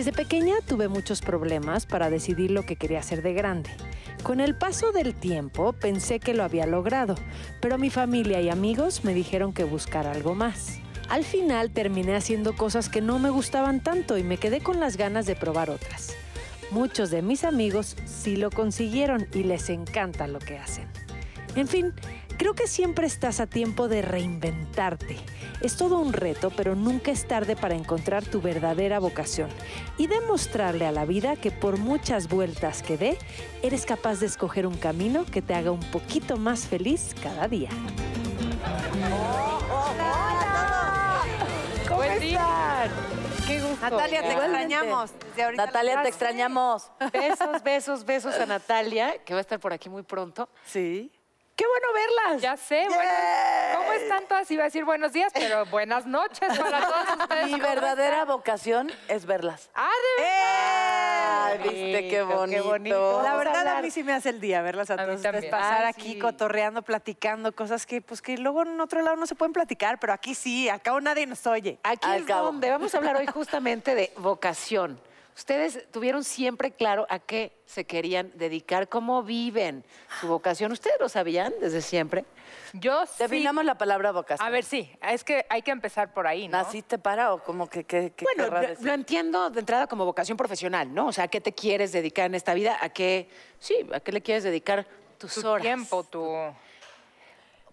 Desde pequeña tuve muchos problemas para decidir lo que quería hacer de grande. Con el paso del tiempo pensé que lo había logrado, pero mi familia y amigos me dijeron que buscara algo más. Al final terminé haciendo cosas que no me gustaban tanto y me quedé con las ganas de probar otras. Muchos de mis amigos sí lo consiguieron y les encanta lo que hacen. En fin, creo que siempre estás a tiempo de reinventarte. Es todo un reto, pero nunca es tarde para encontrar tu verdadera vocación y demostrarle a la vida que por muchas vueltas que dé, eres capaz de escoger un camino que te haga un poquito más feliz cada día. ¿Cómo están? Qué gusto. Natalia, te extrañamos. Desde ahorita Natalia, te extrañamos. Besos, besos, besos a Natalia, que va a estar por aquí muy pronto. Sí. ¡Qué bueno verlas! Ya sé, bueno, ¿cómo están todas? Iba a decir buenos días, pero buenas noches para todos ustedes. Mi ¿Cómo verdadera están? vocación es verlas. Ah, de Ay, verdad. viste qué bonito, qué bonito. bonito. La a verdad, a mí sí me hace el día verlas a A todos ustedes pasar Ah, aquí sí. cotorreando, platicando, cosas que, pues, que luego en otro lado no se pueden platicar, pero aquí sí, acá nadie nos oye. Aquí Al es cabo. donde vamos a hablar hoy justamente de vocación. Ustedes tuvieron siempre claro a qué se querían dedicar, cómo viven su vocación. ¿Ustedes lo sabían desde siempre? Yo sí. Definamos la palabra vocación. A ver, sí, es que hay que empezar por ahí, ¿no? ¿Naciste para o como que Bueno, lo, entiendo de entrada como vocación profesional, ¿no? O sea, ¿a qué te quieres dedicar en esta vida? ¿A qué, sí, a qué le quieres dedicar tus tu horas? tiempo, tu...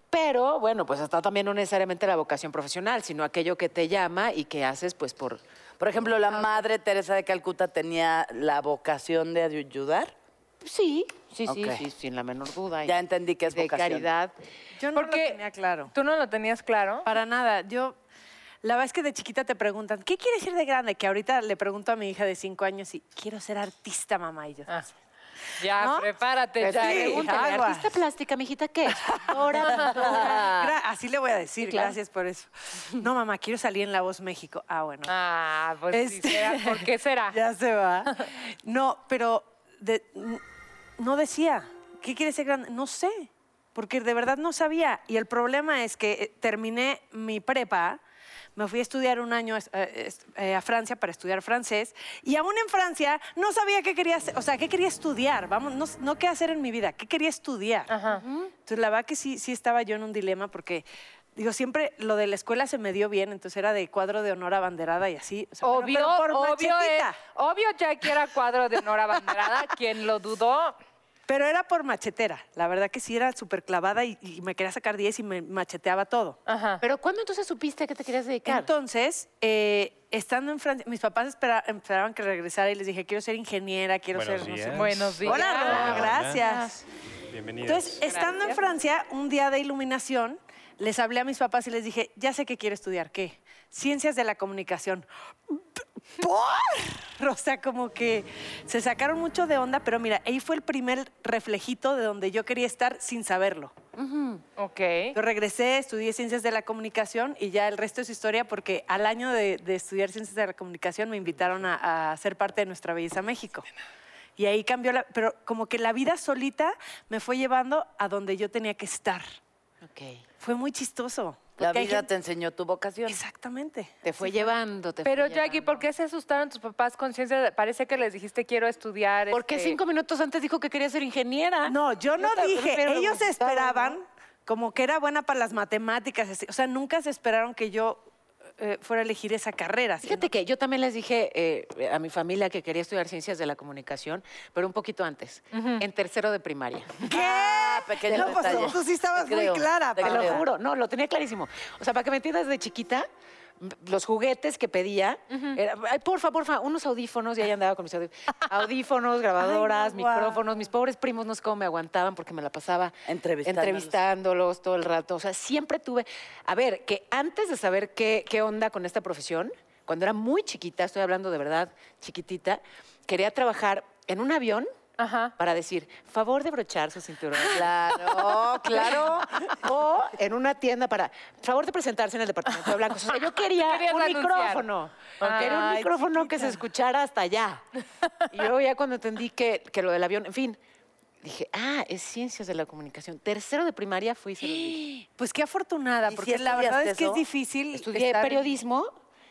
Pero, bueno, pues está también no necesariamente la vocación profesional, sino aquello que te llama y que haces, pues, por... Por ejemplo, la madre Teresa de Calcuta tenía la vocación de ayudar. Sí, sí, sí, Ok. sí, sin la menor duda. Ya entendí que es de vocación. caridad. Yo no Porque- lo tenía claro. ¿Tú no lo tenías claro? Para nada. Yo, la verdad es que de chiquita te preguntan, ¿qué quieres ser de grande? Que ahorita le pregunto a mi hija de cinco años y quiero ser artista, mamá. Y yo, Ah, ya, ¿No? prepárate, ya. sí. pregúntale, aguas. artista plástica, mijita, ¿qué? Ahora. Gra- así le voy a decir, Sí, claro. gracias por eso. No, mamá, quiero salir en La Voz México. Ah, bueno. Ah, pues sí, Este- será. ¿por qué será? Ya se va. No, pero de- no decía. ¿Qué quiere ser grande? No sé, porque de verdad no sabía. Y el problema es que eh, terminé mi prepa, me fui a estudiar un año eh, eh, a Francia para estudiar francés, y aún en Francia no sabía qué quería hacer, o sea, qué quería estudiar, vamos, no, no qué hacer en mi vida, qué quería estudiar. Ajá. Entonces, la verdad que sí, sí estaba yo en un dilema porque, digo, siempre lo de la escuela se me dio bien, entonces era de cuadro de honor abanderada y así. o sea, pero- Obvio, pero por obvio, es, obvio Jackie era cuadro de honor abanderada. Quien lo dudó, Pero era por machetera. La verdad que sí era súper clavada y, y me quería sacar 10 y me macheteaba todo. Ajá. Pero ¿cuándo entonces supiste a qué te querías dedicar? Entonces, eh, estando en Francia, mis papás espera- esperaban que regresara y les dije, quiero ser ingeniera, quiero Buenos ser... no sé días. qué". Buenos días. Hola. gracias. Bienvenidos. Entonces, estando en Francia, un día de iluminación, les hablé a mis papás y les dije, ya sé que quiero estudiar, ¿qué? Ciencias de la comunicación. ¿Por? O sea, como que se sacaron mucho de onda, pero mira, ahí fue el primer reflejito de donde yo quería estar sin saberlo. Ok. Yo regresé, estudié Ciencias de la Comunicación y ya el resto es historia porque al año de, de estudiar Ciencias de la Comunicación me invitaron a, a ser parte de Nuestra Belleza México. Y ahí cambió la... Pero como que la vida solita me fue llevando a donde yo tenía que estar. Ok. Fue muy chistoso. La vida gente- te enseñó tu vocación. Exactamente. Te fue llevando, te Pero fue Jackie, llevando. ¿por qué se asustaron tus papás con ciencia? de- Parece que les dijiste quiero estudiar. Porque este, cinco minutos antes dijo que quería ser ingeniera. No, yo no dije. Ellos esperaban ¿no? como que era buena para las matemáticas. O sea, nunca se esperaron que yo eh, fuera a elegir esa carrera. sino- Fíjate que yo también les dije eh, a mi familia que quería estudiar ciencias de la comunicación, pero un poquito antes, en tercero de primaria. ¿Qué? Pequeño no, pues detalle. tú sí estabas Te muy creo, clara. te lo juro, no, lo tenía clarísimo. O sea, para que me entiendas de chiquita, los juguetes que pedía, era, ay, porfa, porfa, unos audífonos, y ahí andaba con mis audífonos. Audífonos, grabadoras, Ay, no, guau. micrófonos. Mis pobres primos no sé cómo me aguantaban porque me la pasaba Entrevistándolos. entrevistándolos todo el rato. O sea, siempre tuve. A ver, que antes de saber qué, qué onda con esta profesión, cuando era muy chiquita, estoy hablando de verdad chiquitita, quería trabajar en un avión Ajá. para decir, favor de brochar su cinturón. Claro, claro. O en una tienda para, favor de presentarse en el departamento de blancos. O sea, yo quería un anunciar. micrófono. Quería un micrófono que se escuchara hasta allá. Y luego ya cuando entendí que, que lo del avión, en fin, dije, ah, es ciencias de la comunicación. Tercero de primaria fui se lo dije. Pues qué afortunada, ¿Y porque si la verdad es que es difícil. Estudié estar- periodismo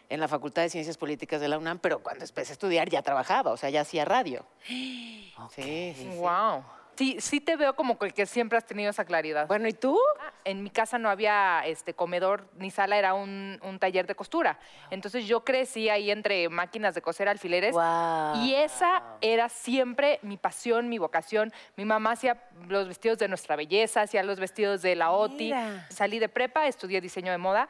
en la Facultad de Ciencias Políticas de la UNAM, pero cuando empecé a estudiar ya trabajaba, o sea, ya hacía radio. Sí, sí, sí. Wow. Sí, sí te veo como que que siempre has tenido esa claridad. Bueno, ¿y tú? En mi casa no había este comedor ni sala, era un, un taller de costura. Entonces yo crecí ahí entre máquinas de coser alfileres. Guau. Y esa era siempre mi pasión, mi vocación. Mi mamá hacía los vestidos de nuestra belleza, hacía los vestidos de la OTI. Mira. Salí de prepa, estudié diseño de moda.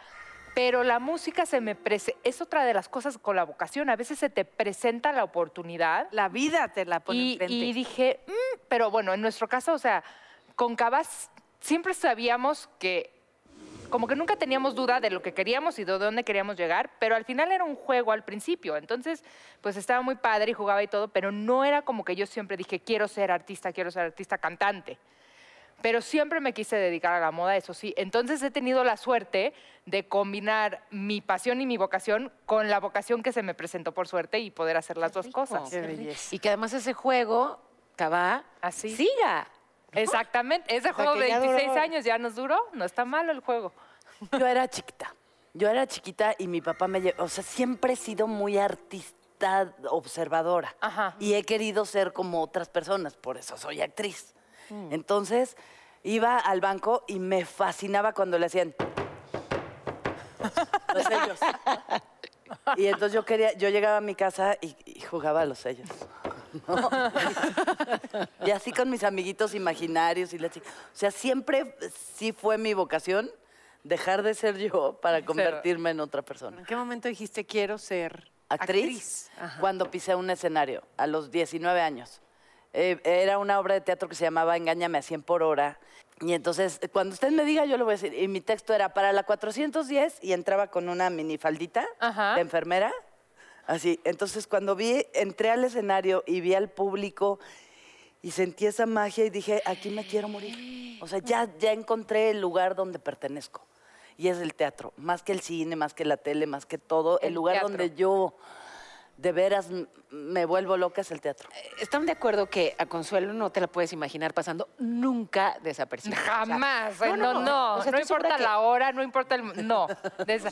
Pero la música se me es otra de las cosas con la vocación. A veces se te presenta la oportunidad La vida te la pone y, enfrente. y dije, "Mm", pero bueno, en nuestro caso, o sea, con Cabas siempre sabíamos que, como que nunca teníamos duda de lo que queríamos y de dónde queríamos llegar, pero al final era un juego al principio. Entonces, pues estaba muy padre y jugaba y todo, pero no era como que yo siempre dije, quiero ser artista, quiero ser artista cantante. Pero siempre me quise dedicar a la moda, eso sí. Entonces he tenido la suerte de combinar mi pasión y mi vocación con la vocación que se me presentó por suerte y poder hacer las dos cosas. Qué belleza. Y que además ese juego, Cabá, Así. siga. Exactamente. Ese juego de ya 26 duró. años ya nos duró. No está malo el juego. Yo era chiquita. Yo era chiquita y mi papá me llevó. O sea, siempre he sido muy artista observadora. Ajá. Y he querido ser como otras personas, por eso soy actriz. Entonces, iba al banco y me fascinaba cuando le hacían. Los sellos. Y entonces yo quería, yo llegaba a mi casa y, y jugaba a los sellos. ¿no? Y así con mis amiguitos imaginarios y la chica. O sea, siempre sí fue mi vocación dejar de ser yo para convertirme en otra persona. ¿En qué momento dijiste quiero ser Actriz, Ajá. cuando pisé un escenario a los 19 años. Eh, era una obra de teatro que se llamaba Engáñame a 100 por hora. Y entonces, cuando usted me diga, yo lo voy a decir. Y mi texto era para la 410 y entraba con una minifaldita Ajá. de enfermera. Así. Entonces, cuando vi, entré al escenario y vi al público y sentí esa magia y dije, aquí me quiero morir. O sea, ya, ya encontré el lugar donde pertenezco. Y es el teatro, más que el cine, más que la tele, más que todo. El, El lugar teatro. donde yo de veras me vuelvo loca es el teatro. ¿Están de acuerdo que a Consuelo no te la puedes imaginar pasando nunca desapercibida? O sea, Jamás. ay, no, no. o sea, no importa que la hora, no importa el... No. Desa-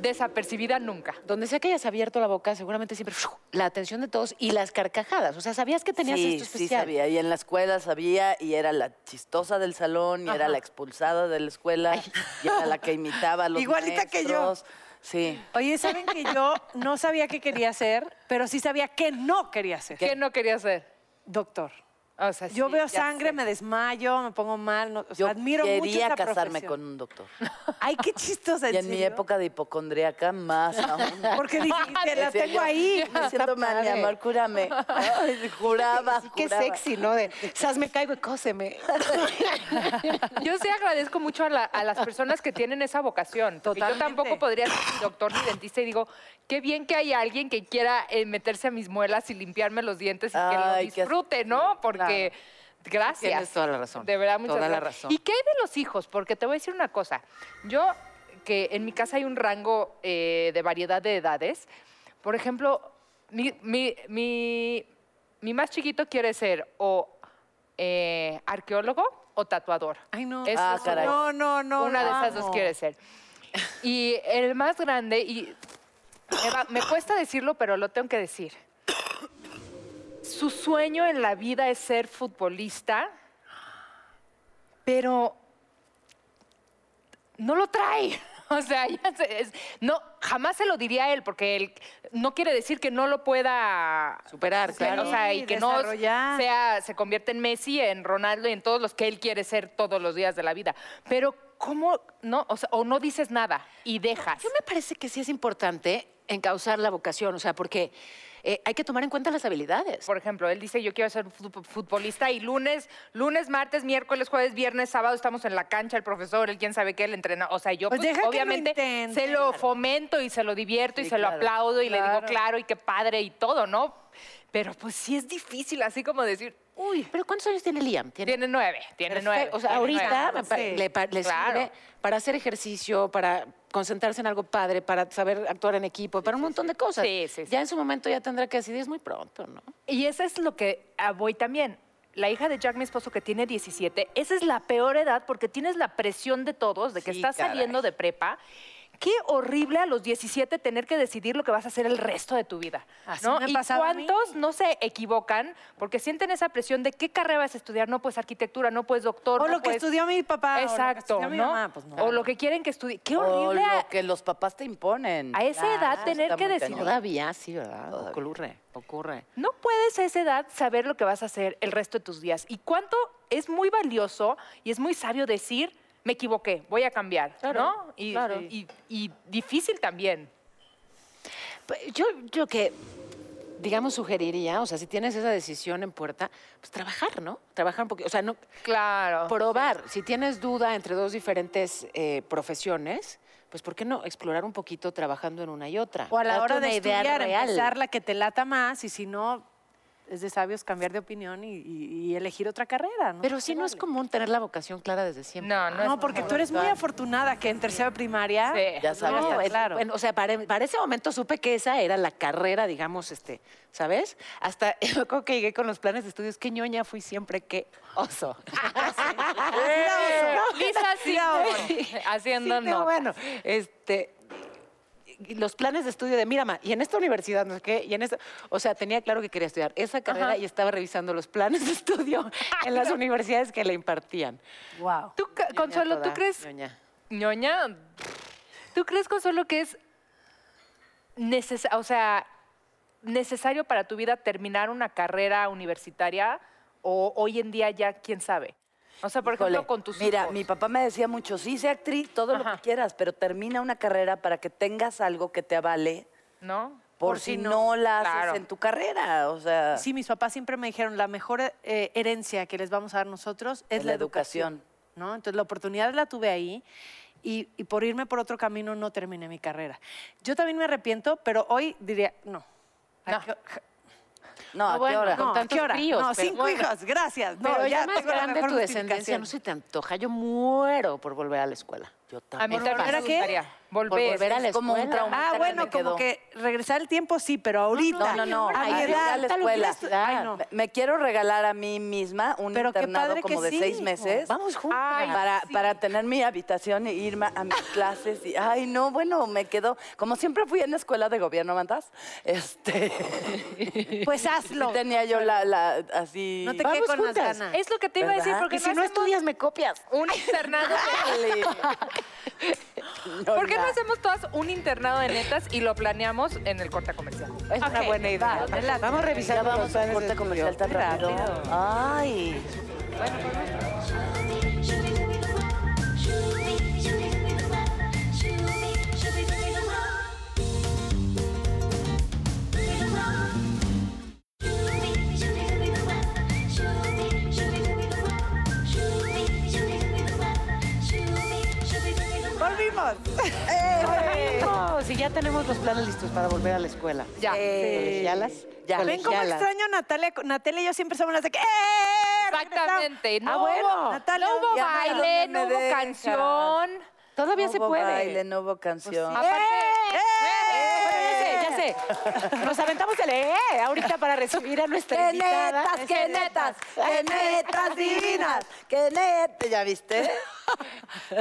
desapercibida nunca. Donde sea que hayas abierto la boca, seguramente siempre la atención de todos y las carcajadas. O sea, sabías que tenías sí, esto sí especial. sabía. Y en la escuela sabía y era la chistosa del salón y era la expulsada de la escuela y era la que imitaba a los Igualita que yo. Sí. Oye, ¿saben que yo no sabía qué quería ser, pero sí sabía que no quería ser? ¿Qué no quería hacer? Doctor. O sea, Yo sí, veo sangre, sé. me desmayo, me pongo mal. no- o sea, Yo admiro mucho quería casarme profesión. con un doctor. Ay, qué chistosa. ¿en Y en mi época de hipocondríaca, más aún. Porque dije, te la tengo yo, ahí. Me siento mal, mi amor, cúrame. Ay, juraba, Sí, qué juraba. sexy, ¿no? De, sas me caigo y cóseme. Yo sí agradezco mucho a, la- a las personas que tienen esa vocación. porque Yo Totalmente. tampoco podría ser ni doctor ni dentista y digo, qué bien que hay alguien que quiera eh, meterse a mis muelas y limpiarme los dientes y que lo disfrute, ¿no? Porque, gracias. Tienes toda la razón. De verdad, muchas Toda la gracias. razón. ¿Y qué hay de los hijos? Porque te voy a decir una cosa. Yo, que en mi casa hay un rango eh, de variedad de edades. Por ejemplo, mi, mi- mi- mi más chiquito quiere ser o eh, arqueólogo o tatuador. Ay, no. Eso Ah, es caray. No, no, no. una de esas no. dos quiere ser. Y el más grande, y me, va- me cuesta decirlo, pero lo tengo que decir. Su sueño en la vida es ser futbolista, pero no lo trae. O sea, ya se- es- no, jamás se lo diría a él, porque él no quiere decir que no lo pueda Superar, claro. o sea, y que no sea, se convierte en Messi, en Ronaldo y en todos los que él quiere ser todos los días de la vida. Pero, ¿cómo no? O, sea, o no dices nada y dejas. Yo me parece que sí es importante encauzar la vocación, o sea, porque eh, hay que tomar en cuenta las habilidades. Por ejemplo, él dice, yo quiero ser fut- futbolista y lunes, lunes, martes, miércoles, jueves, viernes, sábado estamos en la cancha, el profesor, el quién sabe qué, el entrenador. O sea, yo Pues pues, lo obviamente se lo fomento y se lo divierto y se lo aplaudo y le digo, claro, y qué padre y todo, ¿no? Pero pues sí es difícil, así como decir, uy, Pero ¿cuántos años tiene Liam? tiene nueve, tiene Perfecto. nueve. O sea, ahorita nueve. me pa- Sí, le, pa- le claro. sirve para hacer ejercicio, para concentrarse en algo padre, para saber actuar en equipo, para un montón de cosas. Sí, sí, sí. Ya en su momento ya tendrá que decidir, es muy pronto, ¿no? Y eso es lo que ah, voy también. La hija de Jack, mi esposo, que tiene 17, esa es la peor edad porque tienes la presión de todos, de que Sí, estás caray. saliendo de prepa, qué horrible a los 17 tener que decidir lo que vas a hacer el resto de tu vida. Así ¿no? me y pasaba a mí. cuántos no se equivocan porque sienten esa presión de qué carrera vas a estudiar, no puedes arquitectura, no puedes doctor, O no lo que puedes- estudió mi papá. o lo que Exacto, pues no. O lo que quieren que estudie. Qué O horrible. a- lo que los papás te imponen. A esa edad tener que decidir. Todavía sí, ¿verdad? Ocurre, ocurre. No puedes a esa edad saber lo que vas a hacer el resto de tus días. Y cuánto es muy valioso y es muy sabio decir, me equivoqué, voy a cambiar, Claro, ¿no? Y, claro. y- y difícil también. Pues, Yo, yo que, digamos, sugeriría, o sea, si tienes esa decisión en puerta, pues trabajar, ¿no? Trabajar un poquito, o sea, no, Claro. probar. Si tienes duda entre dos diferentes eh, profesiones, pues ¿por qué no explorar un poquito trabajando en una y otra? O a la Date hora de estudiar, real. empezar la que te lata más y si no, es de sabios cambiar de opinión y, y- y elegir otra carrera, ¿no? Pero sí no es común tener la vocación clara desde siempre. No, no, No, es porque tú eres muy afortunada que en tercera primaria... Sí. Ya sabes. No, es- claro. bueno, o sea, para, para ese momento supe que esa era la carrera, digamos, este, ¿sabes? Hasta me acuerdo que llegué con los planes de estudios, qué ñoña fui siempre, qué oso. Lisa sí, haciendo no, bueno, este los planes de estudio de Mirama y en esta universidad no sé qué y en esta o sea tenía claro que quería estudiar esa carrera y estaba revisando los planes de estudio en las universidades que la impartían Wow. Tú, Consuelo, ¿tú crees, ñoña. ñoña, tú crees, Consuelo, que es neces- o sea, necesario para tu vida terminar una carrera universitaria o hoy en día ya quién sabe? O sea, por Híjole, ejemplo, con tus Mira, hijos. mi papá me decía mucho, sí, sé actriz, todo lo que quieras, pero termina una carrera para que tengas algo que te avale ¿no? por, Por si si no, no. la haces Claro. en tu carrera. O sea, Sí, mis papás siempre me dijeron, la mejor eh, herencia que les vamos a dar nosotros es Es la la educación. educación. ¿no? Entonces, la oportunidad la tuve ahí y, y por irme por otro camino no terminé mi carrera. Yo también me arrepiento, pero hoy diría, no. ¿A No. No, ¿a qué bueno, hora? con no, ¿a tantos qué hora? críos, No, cinco bueno. hijos, gracias. No, pero ya, más tengo la grande mejor tu descendencia no se te antoja yo muero por volver a la escuela Yo A también ¿Volver a qué? Volver. Por volver a la Es como un escuela. Ah, que bueno, como que regresar el tiempo sí, pero ahorita. No, no, no. A mi edad. a la escuela. Ay, no. Me, quiero regalar a mí misma un Pero internado como de sí. seis meses. vamos juntas Ay, para, para tener mi habitación e irme a mis clases. Y, ay, no, bueno, me quedo. Como siempre fui en escuela de gobierno, ¿mandas? Este. Pues hazlo. tenía yo la, la así. No te Vamos quedes con las juntas. ganas. Es lo que te iba a decir, porque y si no estudias me copias un internado. Dale. ¿Por qué no hacemos todas un internado de netas y lo planeamos en el corte comercial? es una Ok, buena idea va, vamos a revisar los vamos a planes de corte comercial tan rápido. Ay. Volvimos. No, si ya tenemos los planes listos para volver a la escuela. Ya. ¿Colegialas? Ya. Ven cómo extraño a Natalia. Natalia y yo siempre somos las de que. ¡Eh! Exactamente. No, Ah, bueno. hubo, Natalia, no hubo baile, no hubo canción. Todavía No se hubo puede. baile, no hubo canción. Aparte, Ya sé, ya sé. Nos aventamos el eh ahorita para recibir a nuestra ¡Qué invitada. netas, qué netas! ¡Qué netas divinas! ¡Qué netas! ¿Ya viste?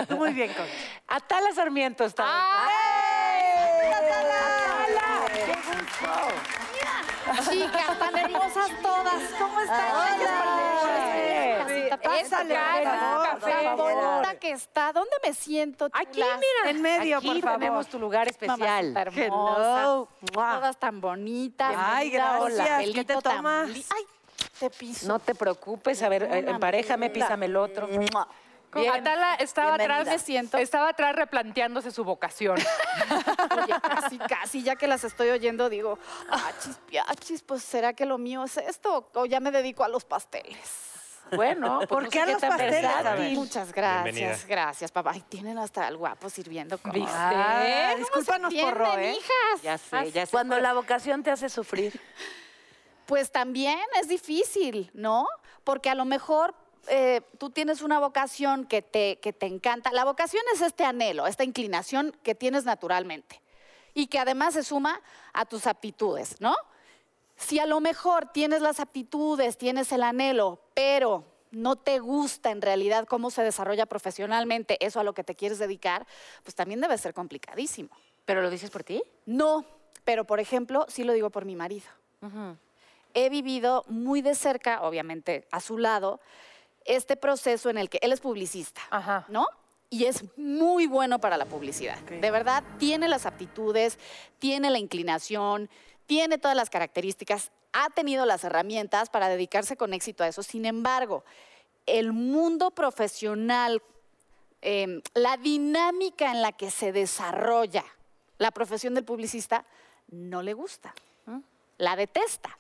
Muy bien, Concha. Atala Sarmiento está. Chicas, tan hermosas todas. ¿Cómo están? Es Pásale. Tan bonita que está. ¿Dónde me siento? Aquí, mira. En medio, Aquí por favor. tenemos tu lugar especial. Hermosa. Mua. Todas tan bonitas. Ay, gracias. hola. ¿Qué te tomas? Ay, te piso. No te preocupes, a ver, emparejame, písame el otro. Bien. Atala estaba Bienvenida. atrás, Me siento. estaba atrás replanteándose su vocación. Oye, casi, casi, ya que las estoy oyendo, digo, achis, piachis, pues ¿será que lo mío es esto? O ya me dedico a los pasteles. Bueno, pues ¿Por no qué sé a los pasteles? ver. Muchas gracias, Bienvenida. gracias, papá. Ay, tienen hasta el guapo sirviendo. como- ¿Viste? Ah, ¿Cómo discúlpanos se por Ro, ¿eh? hijas? Ya sé, ya sé. Cuando la vocación te hace sufrir. Pues también es difícil, ¿no? Porque a lo mejor eh, tú tienes una vocación que te, que te encanta. La vocación es este anhelo, esta inclinación que tienes naturalmente y que además se suma a tus aptitudes, ¿no? Si a lo mejor tienes las aptitudes, tienes el anhelo, pero no te gusta en realidad cómo se desarrolla profesionalmente eso a lo que te quieres dedicar, pues también debe ser complicadísimo. ¿Pero lo dices por ti? No, pero por ejemplo, sí lo digo por mi marido. He vivido muy de cerca, obviamente a su lado, este proceso en el que él es publicista, Ajá. ¿no? Y es muy bueno para la publicidad. De verdad, tiene las aptitudes, tiene la inclinación, tiene todas las características, ha tenido las herramientas para dedicarse con éxito a eso. Sin embargo, el mundo profesional, eh, la dinámica en la que se desarrolla la profesión del publicista, no le gusta. La detesta.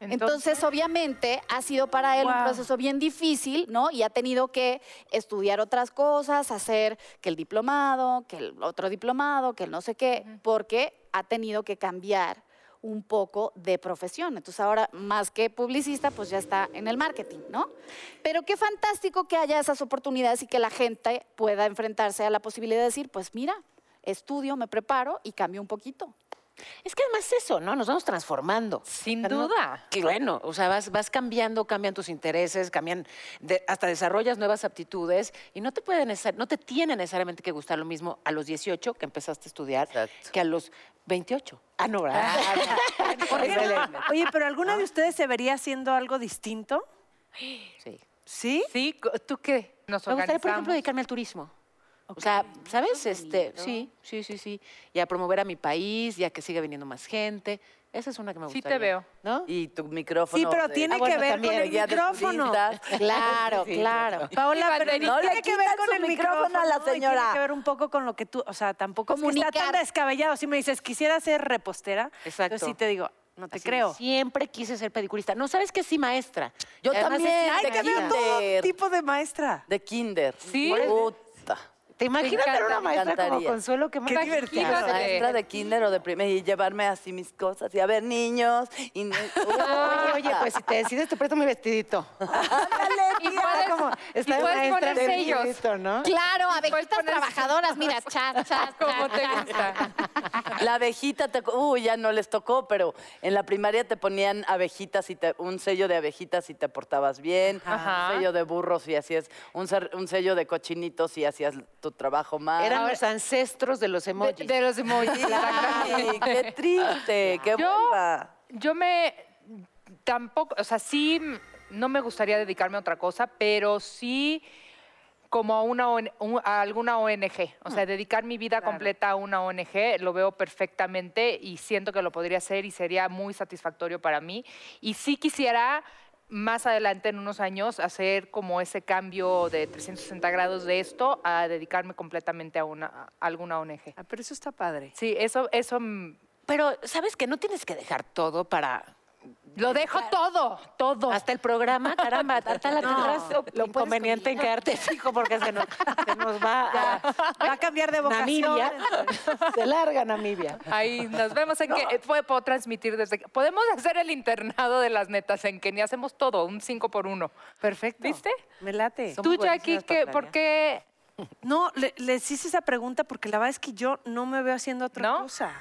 Entonces, obviamente, ha sido para él un proceso bien difícil, ¿no? Y ha tenido que estudiar otras cosas, hacer que el diplomado, que el otro diplomado, que el no sé qué, porque ha tenido que cambiar un poco de profesión. Entonces, ahora, más que publicista, pues ya está en el marketing, ¿no? Pero qué fantástico que haya esas oportunidades y que la gente pueda enfrentarse a la posibilidad de decir, pues mira, estudio, me preparo y cambio un poquito. Es que además eso, ¿no? Nos vamos transformando. Sin no- duda. que bueno, o sea, vas, vas cambiando, cambian tus intereses, cambian, de- hasta desarrollas nuevas aptitudes y no te puede necesar- no te tiene necesariamente que gustar lo mismo a los 18 que empezaste a estudiar Exacto. que a los 28. Ah, no, ¿verdad? ¿Por qué no? Excelente. Oye, pero ¿alguna de ustedes se vería haciendo algo distinto? Sí. ¿Sí? Sí, ¿tú qué? Nos Me gustaría, por ejemplo, dedicarme al turismo. O sea, ¿sabes? Este, sí, sí, sí, sí. Y a promover a mi país, ya que siga viniendo más gente. Esa es una que me Sí gustaría. te veo. ¿No? Y tu micrófono. Sí, pero de- tiene Ah, bueno, que ver también, con el micrófono. Claro, Sí, claro. Paola, pero no le tiene que ver con el micrófono micrófono a la señora. Tiene que ver un poco con lo que tú, o sea, tampoco es que está tan descabellado. Si me dices, quisiera ser repostera, Exacto. entonces sí te digo, no te Así, creo. Siempre quise ser pediculista. No, ¿sabes qué? Sí, maestra. Yo además también, es- Ay, de te veo kinder. todo tipo de maestra. De kinder. Sí. Puta. ¿Te imaginas Me ser una maestra como. Consuelo? Qué, divertido. Maestra de kinder o de primer y llevarme así mis cosas y a ver niños y no- Oye, oye, pues si te decides te presto mi vestidito. Y puedes, como y está de puedes maestra poner de sellos. vestidito, ¿no? Claro, abejitas trabajadoras, mira, chat, chat, ¿Cómo chat, te gusta? La abejita, te, uy, ya no les tocó, pero en la primaria te ponían abejitas y te, un sello de abejitas y te portabas bien, Ajá. un sello de burros y hacías, un, ser- un sello de cochinitos y hacías tu trabajo mal. Eran los ancestros de los emojis. de los emojis. Ay, qué triste, qué Yo-. Yo me tampoco, o sea, sí no me gustaría dedicarme a otra cosa, pero sí como a una un- a alguna ONG, o sea, dedicar mi vida completa a una ONG, lo veo perfectamente y siento que lo podría hacer y sería muy satisfactorio para mí. Y sí quisiera más adelante en unos años hacer como ese cambio de 360 grados de esto a dedicarme completamente a una a alguna ONG. Ah, pero eso está padre. Sí, eso eso mm, Pero, ¿sabes que No tienes que dejar todo para... lo dejo todo, todo. Hasta el programa, caramba, hasta la No, tendrás lo lo inconveniente en quedarte fijo porque se nos, se nos va a Va a cambiar de vocación. Namibia. Se larga Namibia. Ahí nos vemos en que puedo, puedo transmitir desde que- podemos hacer el internado de las netas en Kenia hacemos todo un 5 por 1 Perfecto. ¿Viste? Me late. Tú Jackie ¿qué- por qué No, le- les hice esa pregunta porque la verdad es que yo no me veo haciendo otra ¿No? cosa.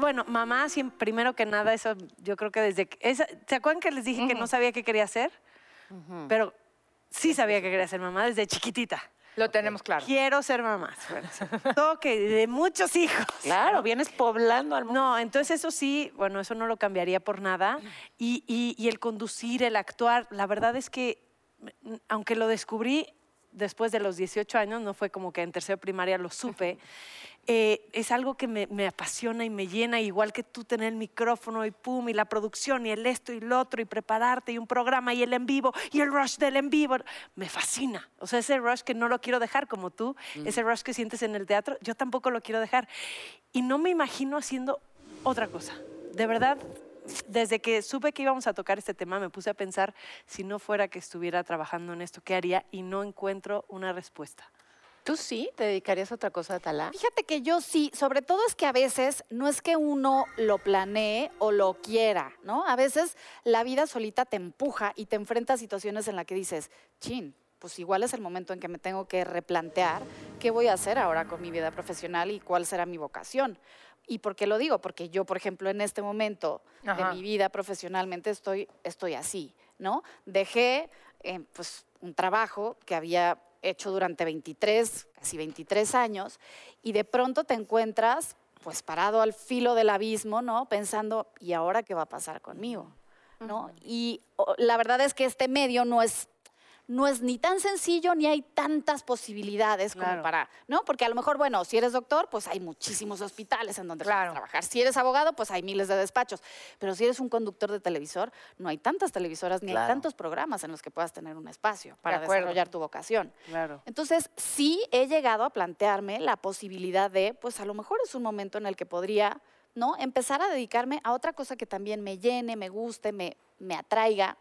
Bueno, mamá, primero que nada, eso yo creo que desde... que- esa- ¿Se acuerdan que les dije que no sabía qué quería hacer? Pero sí sabía que quería ser mamá desde chiquitita. lo tenemos claro? Quiero ser mamá. Bueno, todo que de muchos hijos. Claro, vienes poblando al mundo. No, entonces eso sí, bueno, eso no lo cambiaría por nada. Y, y- y el conducir, el actuar, la verdad es que, mm, aunque lo descubrí después de los 18 años, no fue como que en tercera primaria lo supe, eh, es algo que me, me apasiona y me llena, igual que tú tener el micrófono y pum, y la producción y el esto y lo otro, y prepararte y un programa y el en vivo y el rush del en vivo. Me fascina. O sea, ese rush que no lo quiero dejar como tú, ese rush que sientes en el teatro, yo tampoco lo quiero dejar. Y no me imagino haciendo otra cosa. De verdad, desde que supe que íbamos a tocar este tema, me puse a pensar si no fuera que estuviera trabajando en esto, ¿qué haría? Y no encuentro una respuesta. ¿Tú sí te dedicarías a otra cosa, Talá? Fíjate que yo sí, sobre todo es que a veces no es que uno lo planee o lo quiera, ¿no? A veces la vida solita te empuja y te enfrenta a situaciones en las que dices, chin, pues igual es el momento en que me tengo que replantear qué voy a hacer ahora con mi vida profesional y cuál será mi vocación. ¿Y por qué lo digo? Porque yo, por ejemplo, en este momento Ajá. de mi vida profesionalmente estoy, estoy así, ¿no? Dejé eh, pues, un trabajo que había hecho durante 23, casi 23 años, y de pronto te encuentras pues parado al filo del abismo, ¿no? Pensando, ¿y ahora qué va a pasar conmigo? ¿No? Y la verdad es que este medio no es no es ni tan sencillo ni hay tantas posibilidades como para, ¿no? Porque a lo mejor, bueno, si eres doctor, pues hay muchísimos hospitales en donde puedes trabajar. Si eres abogado, pues hay miles de despachos. Pero si eres un conductor de televisor, no hay tantas televisoras ni hay tantos programas en los que puedas tener un espacio para desarrollar tu vocación. Claro. Entonces, sí he llegado a plantearme la posibilidad de, pues a lo mejor es un momento en el que podría, ¿no? Empezar a dedicarme a otra cosa que también me llene, me guste, me, me atraiga,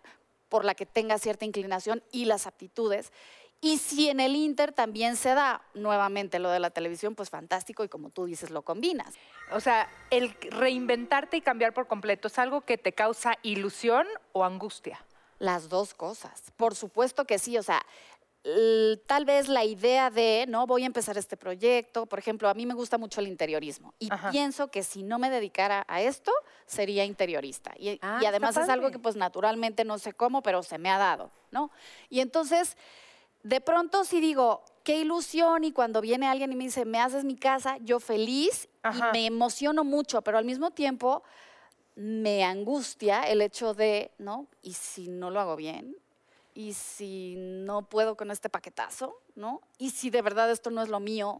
por la que tenga cierta inclinación y las aptitudes. Y si en el Inter también se da nuevamente lo de la televisión, pues fantástico y como tú dices, lo combinas. O sea, el reinventarte y cambiar por completo es algo que te causa ilusión o angustia. Las dos cosas. Por supuesto que sí, o sea, tal vez la idea de, no, voy a empezar este proyecto, por ejemplo, a mí me gusta mucho el interiorismo y Ajá. pienso que si no me dedicara a esto, sería interiorista. Y, Ah, además es algo que pues naturalmente no sé cómo, pero se me ha dado, ¿no? Y entonces, de pronto sí digo, qué ilusión y cuando viene alguien y me dice, me haces mi casa, yo feliz Ajá. y me emociono mucho, pero al mismo tiempo me angustia el hecho de, ¿no? ¿Y si no lo hago bien? ¿Y si no puedo con este paquetazo? ¿No? ¿Y si de verdad esto no es lo mío?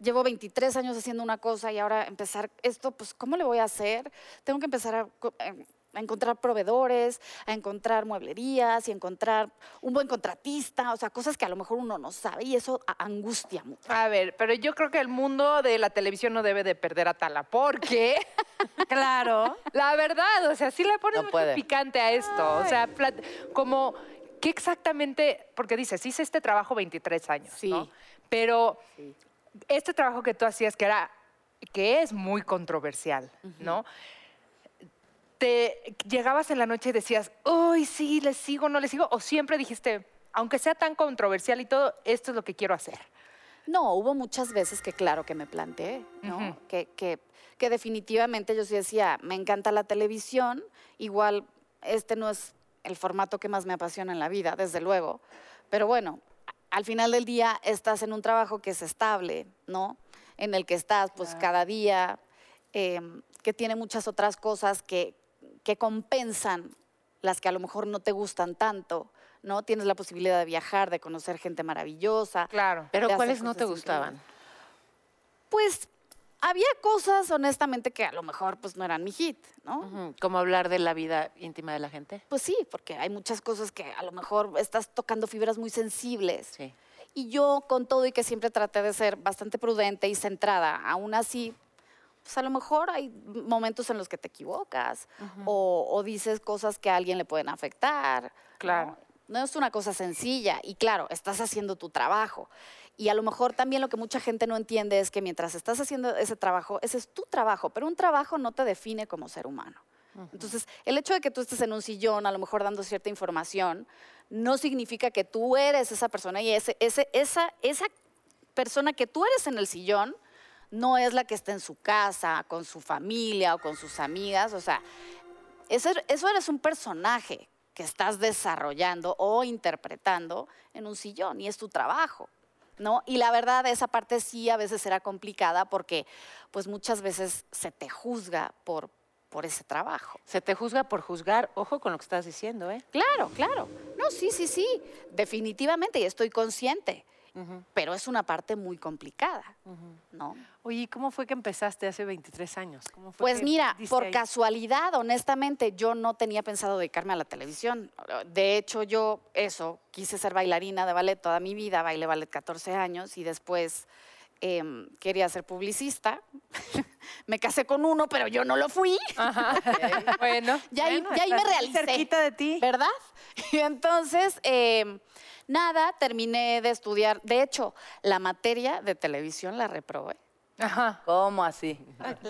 Llevo 23 años haciendo una cosa y ahora empezar esto, pues ¿cómo le voy a hacer? Tengo que empezar a, eh, a encontrar proveedores, a encontrar mueblerías y encontrar un buen contratista, o sea, cosas que a lo mejor uno no sabe y eso angustia mucho. A ver, pero yo creo que el mundo de la televisión no debe de perder a Tala, porque Claro. la verdad, o sea, sí le pones No mucho puede. picante a esto. O sea, como, ¿qué exactamente? Porque dices, hice este trabajo 23 años, Sí. ¿no? Pero este trabajo que tú hacías, que era, que es muy controversial, ¿no? Te llegabas en la noche y decías, uy, sí, le sigo, no le sigo, o siempre dijiste, aunque sea tan controversial y todo, esto es lo que quiero hacer. No, hubo muchas veces que claro que me planteé, ¿no? Ujú. que, que- que definitivamente yo sí decía, me encanta la televisión, igual este no es el formato que más me apasiona en la vida, desde luego, pero bueno, al final del día estás en un trabajo que es estable, ¿no? En el que estás pues cada día, em, que tiene muchas otras cosas que, que compensan las que a lo mejor no te gustan tanto, ¿no? Tienes la posibilidad de viajar, de conocer gente maravillosa, Claro. Pero ¿cuáles no te gustaban? increíbles. Pues había cosas, honestamente, que a lo mejor pues no eran mi hit, ¿no? ¿Cómo hablar de la vida íntima de la gente? Pues sí, porque hay muchas cosas que a lo mejor estás tocando fibras muy sensibles. Sí. Y yo, con todo y que siempre traté de ser bastante prudente y centrada, aún así, pues a lo mejor hay momentos en los que te equivocas o, o dices cosas que a alguien le pueden afectar. Claro. No es una cosa sencilla y claro, estás haciendo tu trabajo. Y a lo mejor también lo que mucha gente no entiende es que mientras estás haciendo ese trabajo, ese es tu trabajo, pero un trabajo no te define como ser humano. Entonces, el hecho de que tú estés en un sillón, a lo mejor dando cierta información, no significa que tú eres esa persona y ese, ese, esa, esa persona que tú eres en el sillón no es la que está en su casa, con su familia o con sus amigas. O sea, eso, eso eres un personaje que estás desarrollando o interpretando en un sillón y es tu trabajo. ¿No? Y la verdad, esa parte sí a veces será complicada porque pues muchas veces se te juzga por, por ese trabajo. Se te juzga por juzgar. Ojo con lo que estás diciendo, ¿eh? Claro, claro. No, sí, sí, sí, definitivamente, y estoy consciente. Pero es una parte muy complicada, ¿no? Oye, ¿y ¿cómo fue que empezaste hace 23 años? ¿Cómo fue Pues mira, por ahí? casualidad, honestamente, yo no tenía pensado dedicarme a la televisión. De hecho, yo eso, quise ser bailarina de ballet toda mi vida, bailé ballet 14 años y después em, quería ser publicista. me casé con uno, pero yo no lo fui. Bueno. ya ahí, ya ahí me realicé. cerquita de ti. ¿Verdad? Y entonces, em, nada, terminé de estudiar. De hecho, la materia de televisión la reprobé. Ajá. ¿Cómo así?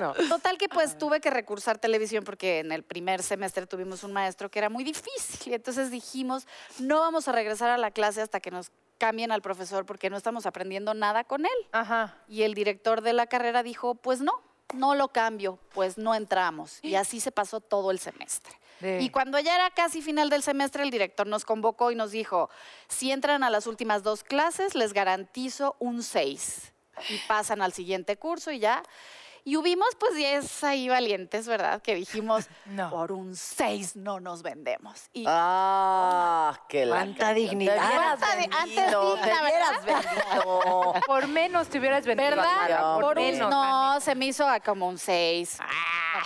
No. Total que pues tuve que recursar televisión porque en el primer semestre tuvimos un maestro que era muy difícil. Entonces dijimos, no vamos a regresar a la clase hasta que nos cambien al profesor porque no estamos aprendiendo nada con él. Ajá. Y el director de la carrera dijo, pues no, no lo cambio, pues no entramos. Y así se pasó todo el semestre. Sí. Y cuando ya era casi final del semestre, el director nos convocó y nos dijo, si entran a las últimas dos clases, les garantizo un 6. Y pasan al siguiente curso y ya. Y hubimos pues 10 ahí valientes, ¿verdad? Que dijimos, No. por un 6 no nos vendemos. Y Ah, qué la Cuánta dignidad. Te hubieras Cuánta di- antes vendido, digna, te hubieras vendido. Por menos te hubieras vendido. ¿Verdad? Por Por un- menos, no, se me hizo a como un 6.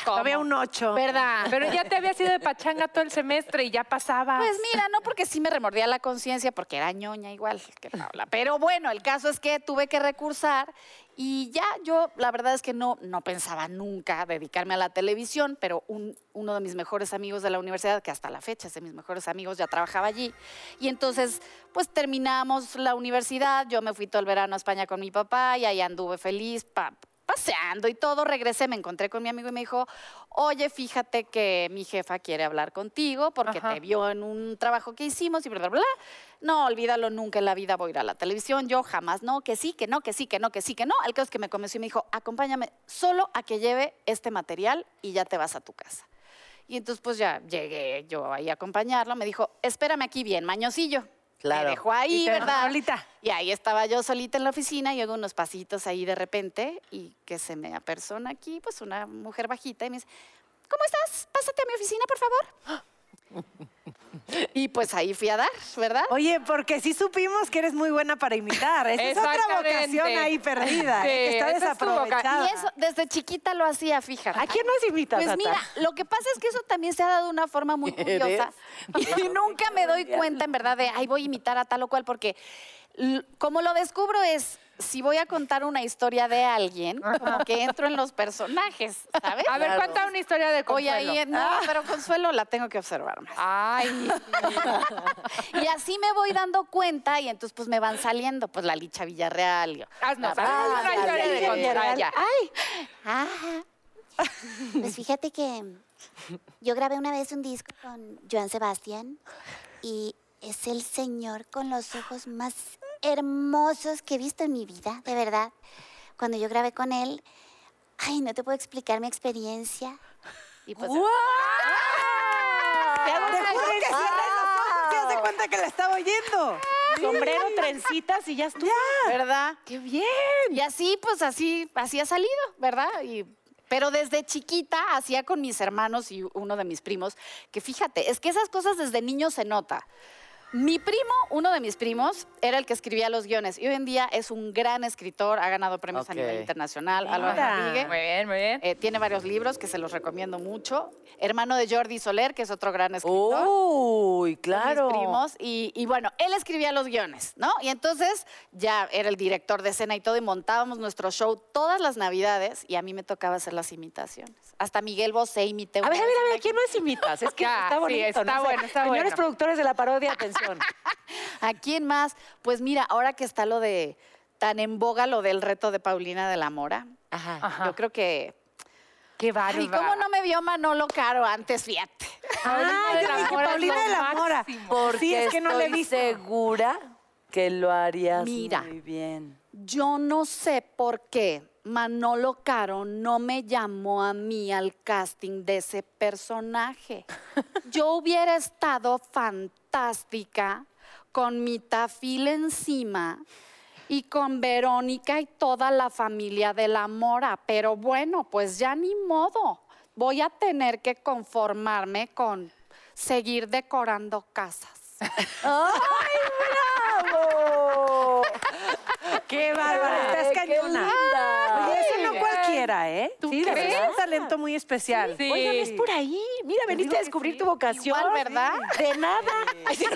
Todavía un 8. ¿Verdad? Pero ya te había sido de pachanga todo el semestre y ya pasaba. Pues mira, no porque sí me remordía la conciencia, porque era ñoña igual que Paula. Pero bueno, el caso es que tuve que recursar y ya yo, la verdad es que no, no pensaba nunca dedicarme a la televisión, pero un- uno de mis mejores amigos de la universidad, que hasta la fecha es de mis mejores amigos, ya trabajaba allí. Y entonces, pues terminamos la universidad, yo me fui todo el verano a España con mi papá y ahí anduve feliz, pa- paseando y todo, regresé, me encontré con mi amigo y me dijo, oye, fíjate que mi jefa quiere hablar contigo porque Ajá. te vio en un trabajo que hicimos y bla, bla, bla. No, olvídalo, nunca en la vida voy a ir a la televisión, yo jamás, no, que sí, que no, que sí, que no, que sí, que no. El caso es que me convenció y me dijo, acompáñame solo a que lleve este material y ya te vas a tu casa. Y entonces pues ya llegué yo ahí a acompañarlo, me dijo, espérame aquí bien, mañosillo. Claro. Me dejó ahí, Y ¿verdad? solita. Y ahí estaba yo solita en la oficina y oigo unos pasitos ahí de repente y que se me apersona aquí, pues una mujer bajita y me dice, ¿cómo estás? Pásate a mi oficina, por favor. Y pues ahí fui a dar, ¿verdad? Oye, porque sí supimos que eres muy buena para imitar. Esa es otra vocación ahí perdida, Sí, ¿eh? que está es desaprovechada. Y eso desde chiquita lo hacía, fíjate. ¿A quién más imitas, Pues mira, lo que pasa es que eso también se ha dado de una forma muy curiosa. Y nunca me doy cuenta, en verdad, de, ay, voy a imitar a tal o cual, porque como lo descubro es, si voy a contar una historia de alguien, como que entro en los personajes, ¿sabes? A ver, Claro. cuenta una historia de Oye, Consuelo. ahí, no, pero Consuelo la tengo que observar más. Ay, Y así me voy dando cuenta y entonces pues me van saliendo, pues la Licha Villarreal. y- haznos la- haznos una historia de Consuelo. Villarreal. ya. Ah, pues fíjate que yo grabé una vez un disco con Joan Sebastián y es el señor con los ojos más hermosos que he visto en mi vida, de verdad. Cuando yo grabé con él, ay, no te puedo explicar mi experiencia. Y pues, Te juro que los ojos y hace cuenta que la estaba oyendo. Sombrero, trencitas y ya estuvo. ¿verdad? ¡Qué bien! Y así, pues así, así ha salido, ¿verdad? Y, pero desde chiquita hacía con mis hermanos y uno de mis primos, que fíjate, es que esas cosas desde niño se nota. Mi primo, uno de mis primos, era el que escribía los guiones y hoy en día es un gran escritor, ha ganado premios a nivel internacional, Álvaro. Rodríguez. Muy bien, muy bien. Eh, tiene varios libros que se los recomiendo mucho. Hermano de Jordi Soler, que es otro gran escritor. Uy, claro. mis primos. Y, y bueno, él escribía los guiones, ¿no? Y entonces ya era el director de escena y todo, y montábamos nuestro show todas las navidades y a mí me tocaba hacer las imitaciones. Hasta Miguel Bosé imité. A ver, a ver, a ver, una- ¿a quién más imitas? Es que Ya, está sí, bonito, está ¿no? O sea, bueno, está Señores bueno. productores de la parodia, atención. ¿A quién más? Pues mira, ahora que está lo de tan en boga lo del reto de Paulina de la Mora, Ajá. Ajá. yo creo que. Qué bárbaro. ¿Y cómo no me vio Manolo Caro antes, fíjate? Ah, de yo dije Paulina de la Mora. Porque Sí, es que no le estoy visto. segura que lo harías Mira. muy bien. Yo no sé por qué Manolo Caro no me llamó a mí al casting de ese personaje. Yo hubiera estado fantástica con mi tafil encima y con Verónica y toda la familia de la Mora, pero bueno, pues ya ni modo. Voy a tener que conformarme con seguir decorando casas. ¡Qué bárbara! Estás cañona. Oye, eso no cualquiera, ¿eh? Sí, de crees? verdad, es un talento muy especial. Sí. Oigan, es por ahí. Mira, veniste a descubrir tu vocación. Igual, ¿verdad? De nada. Sí.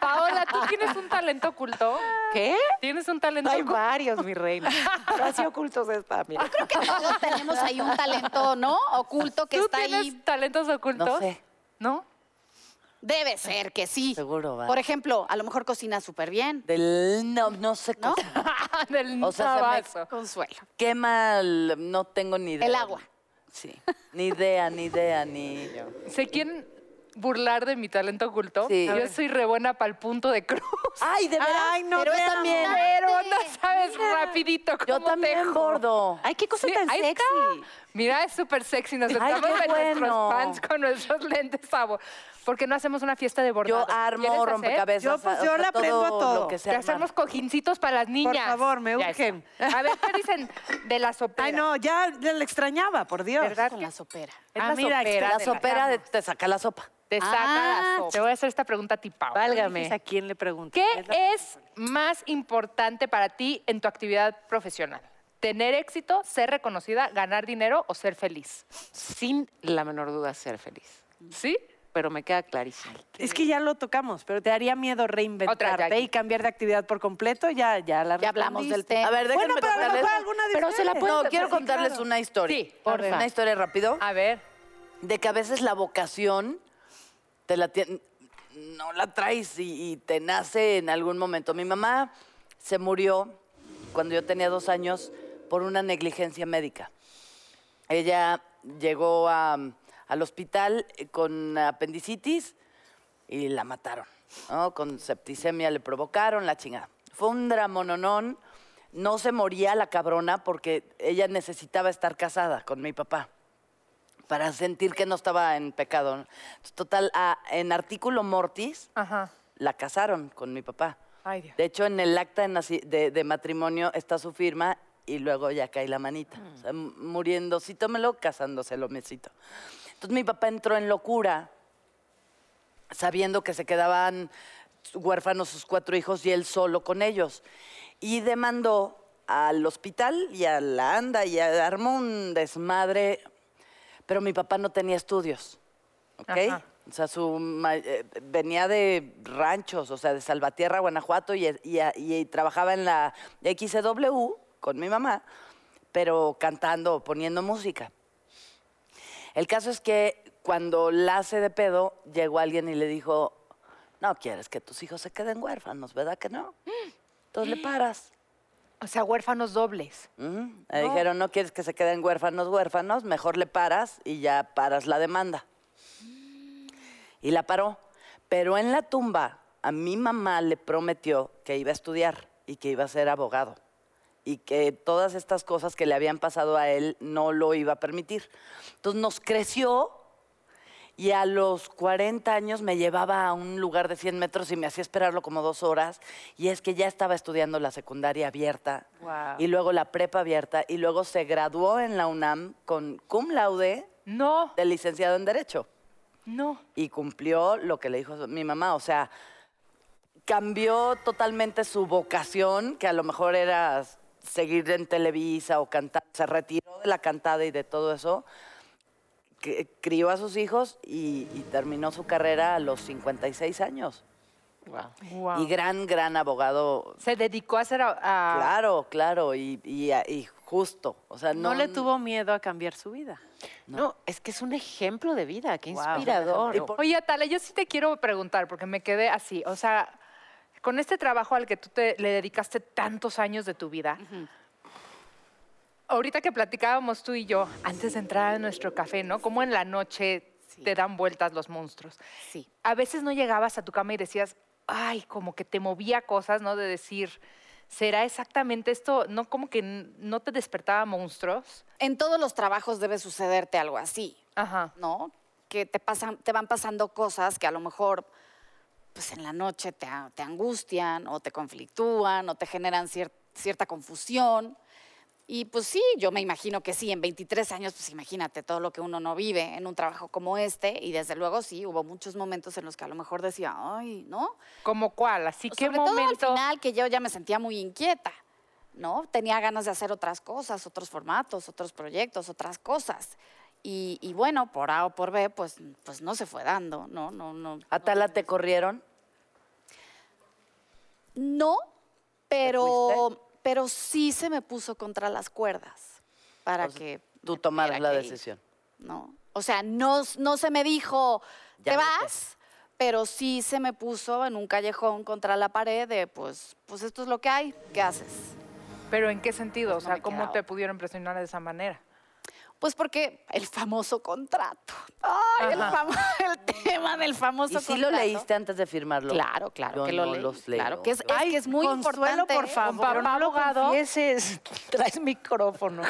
Paola, ¿tú tienes un talento oculto? ¿Qué? ¿Tienes un talento Hay oculto? varios, mi reina. Así ocultos está, mira. Creo que todos tenemos ahí un talento, ¿no? Oculto que ¿Tú está tienes ahí. talentos ocultos? No sé. ¿No? Debe ser que sí. Seguro va. Por ejemplo, a lo mejor cocina súper bien. Del no, no sé ¿No? cómo. Del O sea, se me-. Consuelo. Quema el- no tengo ni idea. El agua. Sí. Ni idea, ni idea, ni. ¿Se quieren burlar de mi talento oculto? Sí. Yo soy re buena para el punto de cruz. Ay, de verdad. Ay, no, Pero amo. también- Pero no sabes rapidito. Yo ¿cómo también tejo? bordo. Ay, qué cosa Sí, tan ahí sexy. está. Mira, es súper sexy. Nos Ay, estamos qué en nuestros bueno. pants con nuestros lentes sabo. ¿Por qué no hacemos una fiesta de bordado? Yo armo rompecabezas. Yo, pues, o yo sea, le aprendo a todo. Lo que Te sea hacemos cojincitos para las niñas. favor, me urgen. A ver, ¿qué dicen de la sopera? Ay, no, ya le extrañaba, por Dios. ¿Verdad? Con la sopera. Es Ah, la mira, sopera. La sopera de- te saca la sopa. Te saca Ah, la sopa. Te voy a hacer esta pregunta a ti, Pau. Válgame. ¿A quién le pregunto? ¿Qué es más importante para ti en tu actividad profesional? ¿Tener éxito, ser reconocida, ganar dinero o ser feliz? Sin la menor duda ser feliz. ¿Sí? Pero me queda clarísimo. Es que ya lo tocamos, pero te haría miedo reinventarte y cambiar de actividad por completo. Ya, ya la Ya hablamos del tema. A ver, déjenme Bueno, pero a lo contarles. mejor alguna de Pero se la No, quiero Sí, contarles claro. una historia. Sí, porfa. Una historia rápido. A ver. de que a veces la vocación te la tien- no la traes y, y te nace en algún momento. Mi mamá se murió cuando yo tenía dos años por una negligencia médica. Ella llegó a- al hospital eh, con apendicitis y la mataron. ¿no? Con septicemia le provocaron la chingada. Fue un dramononón. No se moría la cabrona porque ella necesitaba estar casada con mi papá para sentir que no estaba en pecado. Total, a- en artículo mortis Ajá. la casaron con mi papá. Ay, Dios. De hecho, en el acta de, naci- de- de matrimonio está su firma y luego ya cae la manita. O sea, m- muriendo, sí, tómelo, casándose lo mesito. Entonces mi papá entró en locura, sabiendo que se quedaban huérfanos sus cuatro hijos y él solo con ellos. Y demandó al hospital y a la ANDA y a- armó un desmadre, pero mi papá no tenía estudios, ¿ok? Ajá. O sea, su, eh, venía de ranchos, o sea, de Salvatierra, Guanajuato, y, y- y trabajaba en la XW con mi mamá, pero cantando, poniendo música. El caso es que cuando la hace de pedo, llegó alguien y le dijo, no quieres que tus hijos se queden huérfanos, ¿verdad que no? Entonces le paras. O sea, huérfanos dobles. Ujú. Le dijeron, no quieres que se queden huérfanos, huérfanos, mejor le paras y ya paras la demanda. Y la paró. Pero en la tumba, a mi mamá le prometió que iba a estudiar y que iba a ser abogado. Y que todas estas cosas que le habían pasado a él no lo iba a permitir. Entonces nos creció y a los 40 años me llevaba a un lugar de 100 metros y me hacía esperarlo como dos horas. Y es que ya estaba estudiando la secundaria abierta Guau. y luego la prepa abierta y luego se graduó en la UNAM con cum laude No, de licenciado en Derecho no. y cumplió lo que le dijo mi mamá. O sea, cambió totalmente su vocación, que a lo mejor era seguir en Televisa o cantar. Se retiró de la cantada y de todo eso. crió a sus hijos y, y terminó su carrera a los 56 años. Wow. Y gran, gran abogado. Se dedicó a hacer a, Claro, claro, y, y- y justo. O sea, no, No le tuvo miedo a cambiar su vida. No, es que es un ejemplo de vida, qué inspirador. Y por- Oye, Atala, yo sí te quiero preguntar, porque me quedé así. O sea, con este trabajo al que tú te, le dedicaste tantos años de tu vida, ahorita que platicábamos tú y yo, antes de entrar a nuestro café, ¿no? Como en la noche te dan vueltas los monstruos. Sí. A veces no llegabas a tu cama y decías, ay, como que te movía cosas, ¿no? De decir, ¿será exactamente esto? No, como que no te despertaba monstruos. En todos los trabajos debe sucederte algo así, Ajá. ¿no? Que te, pasan, te van pasando cosas que a lo mejor pues en la noche te, a- te angustian o te conflictúan o te generan cier- cierta confusión. Y pues sí, yo me imagino que sí, en 23 años, pues imagínate todo lo que uno no vive en un trabajo como este. Y desde luego sí, hubo muchos momentos en los que a lo mejor decía, ay, ¿no? ¿Como cuál? Así, ¿qué Sobre todo momento? al final que yo ya me sentía muy inquieta, ¿no? Tenía ganas de hacer otras cosas, otros formatos, otros proyectos, otras cosas. Y, y bueno, por A o por B, pues, pues no se fue dando, ¿no? No, no, ¿Atala te corrieron? no pero, pero sí se me puso contra las cuerdas para O sea, que Tú tomaras la ir, decisión. ¿no? O sea, no, no se me dijo, Ya te vete". vas, pero sí se me puso en un callejón contra la pared de, pues, pues esto es lo que hay, ¿qué haces? ¿Pero en qué sentido? O Pues no sea, ¿cómo te pudieron presionar de esa manera? Pues porque el famoso contrato. Ay, el, Ajá. famo- el tema del famoso ¿Y si lo contrato. leíste antes de firmarlo? Claro, claro Yo que lo no leí. los leo. Claro, que es, es Ay, que es muy Consuelo, importante. por ¿eh? favor, Papá no lo abogado. confieses. Traes micrófono.